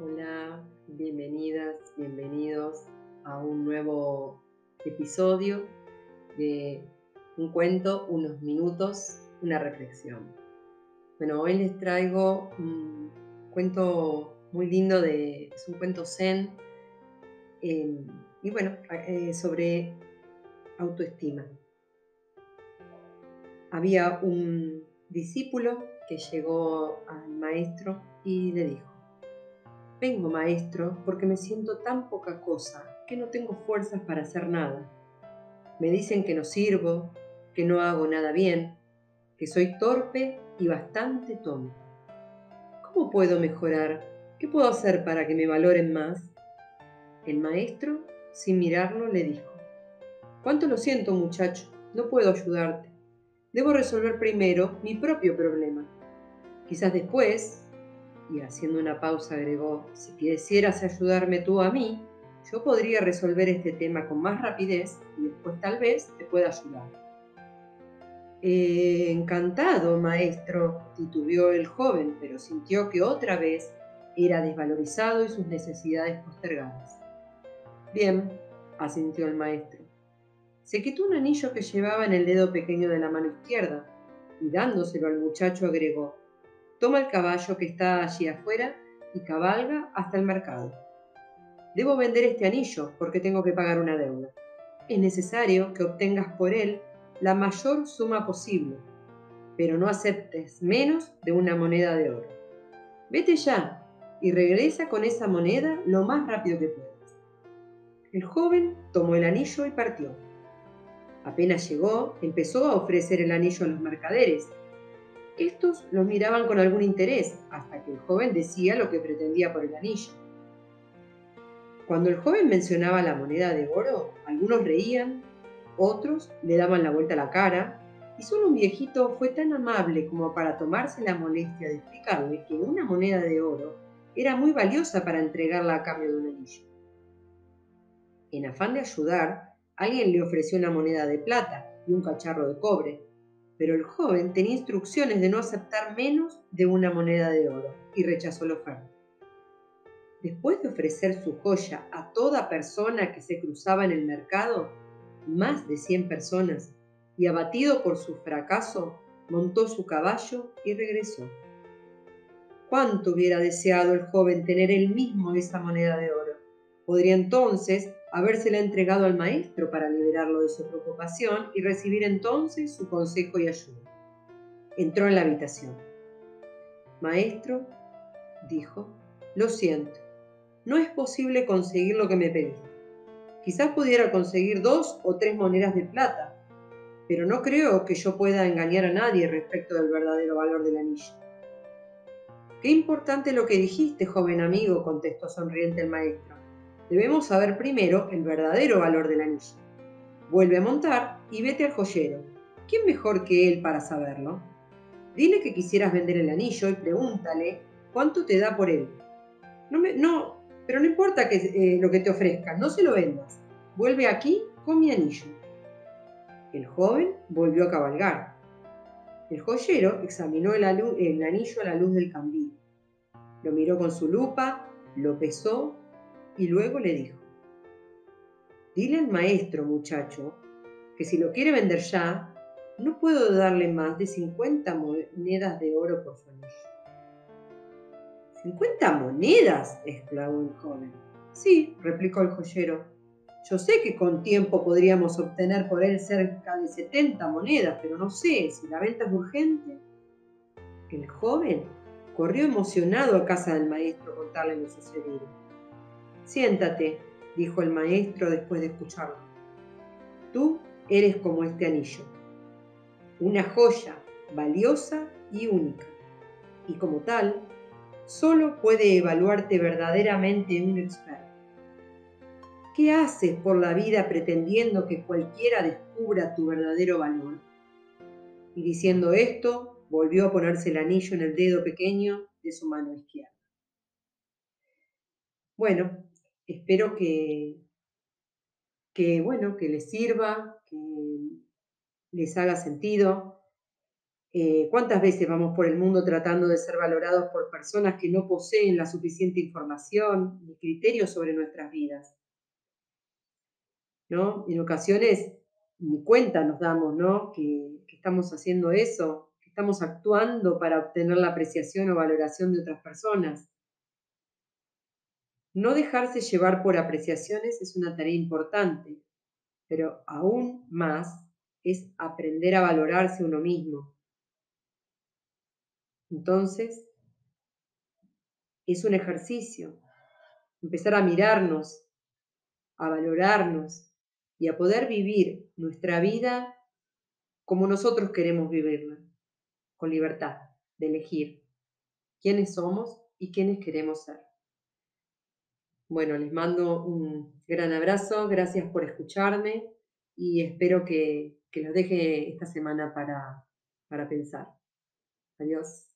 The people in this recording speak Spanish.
Hola, bienvenidas, bienvenidos a un nuevo episodio de un cuento, unos minutos, una reflexión. Bueno, hoy les traigo un cuento muy lindo, de, es un cuento zen, em, y bueno, eh, sobre autoestima. Había un discípulo que llegó al maestro y le dijo, Vengo, maestro, porque me siento tan poca cosa que no tengo fuerzas para hacer nada. Me dicen que no sirvo, que no hago nada bien, que soy torpe y bastante tonto. ¿Cómo puedo mejorar? ¿Qué puedo hacer para que me valoren más? El maestro, sin mirarlo, le dijo, ¿Cuánto lo siento, muchacho? No puedo ayudarte. Debo resolver primero mi propio problema. Quizás después y haciendo una pausa agregó, si quisieras ayudarme tú a mí, yo podría resolver este tema con más rapidez y después tal vez te pueda ayudar. Eh, encantado, maestro, titubeó el joven, pero sintió que otra vez era desvalorizado y sus necesidades postergadas. Bien, asintió el maestro. Se quitó un anillo que llevaba en el dedo pequeño de la mano izquierda y dándoselo al muchacho agregó, Toma el caballo que está allí afuera y cabalga hasta el mercado. Debo vender este anillo porque tengo que pagar una deuda. Es necesario que obtengas por él la mayor suma posible, pero no aceptes menos de una moneda de oro. Vete ya y regresa con esa moneda lo más rápido que puedas. El joven tomó el anillo y partió. Apenas llegó, empezó a ofrecer el anillo a los mercaderes estos los miraban con algún interés hasta que el joven decía lo que pretendía por el anillo. Cuando el joven mencionaba la moneda de oro, algunos reían, otros le daban la vuelta a la cara, y solo un viejito fue tan amable como para tomarse la molestia de explicarle que una moneda de oro era muy valiosa para entregarla a cambio de un anillo. En afán de ayudar, alguien le ofreció una moneda de plata y un cacharro de cobre, pero el joven tenía instrucciones de no aceptar menos de una moneda de oro y rechazó la oferta. Después de ofrecer su joya a toda persona que se cruzaba en el mercado, más de 100 personas, y abatido por su fracaso, montó su caballo y regresó. ¿Cuánto hubiera deseado el joven tener él mismo esa moneda de oro? Podría entonces habérsela entregado al maestro para liberarlo de su preocupación y recibir entonces su consejo y ayuda. Entró en la habitación. Maestro, dijo, lo siento, no es posible conseguir lo que me pediste. Quizás pudiera conseguir dos o tres monedas de plata, pero no creo que yo pueda engañar a nadie respecto del verdadero valor del anillo. Qué importante lo que dijiste, joven amigo, contestó sonriente el maestro debemos saber primero el verdadero valor del anillo. Vuelve a montar y vete al joyero. ¿Quién mejor que él para saberlo? Dile que quisieras vender el anillo y pregúntale cuánto te da por él. No, no pero no importa que, eh, lo que te ofrezca, no se lo vendas. Vuelve aquí con mi anillo. El joven volvió a cabalgar. El joyero examinó el, el anillo a la luz del candil. Lo miró con su lupa, lo pesó y luego le dijo, dile al maestro, muchacho, que si lo quiere vender ya, no puedo darle más de 50 monedas de oro por su anillo. ¿50 monedas? exclamó el joven. Sí, replicó el joyero. Yo sé que con tiempo podríamos obtener por él cerca de 70 monedas, pero no sé si la venta es urgente. El joven corrió emocionado a casa del maestro a contarle lo sucedido. Siéntate, dijo el maestro después de escucharlo. Tú eres como este anillo, una joya valiosa y única, y como tal, solo puede evaluarte verdaderamente un experto. ¿Qué haces por la vida pretendiendo que cualquiera descubra tu verdadero valor? Y diciendo esto, volvió a ponerse el anillo en el dedo pequeño de su mano izquierda. Bueno, espero que, que, bueno, que les sirva, que les haga sentido. Eh, ¿Cuántas veces vamos por el mundo tratando de ser valorados por personas que no poseen la suficiente información ni criterios sobre nuestras vidas? ¿No? En ocasiones ni cuenta nos damos, ¿no? Que, que estamos haciendo eso, que estamos actuando para obtener la apreciación o valoración de otras personas. No dejarse llevar por apreciaciones es una tarea importante, pero aún más es aprender a valorarse uno mismo. Entonces, es un ejercicio, empezar a mirarnos, a valorarnos y a poder vivir nuestra vida como nosotros queremos vivirla, con libertad de elegir quiénes somos y quiénes queremos ser. Bueno, les mando un gran abrazo, gracias por escucharme y espero que, que los deje esta semana para, para pensar. Adiós.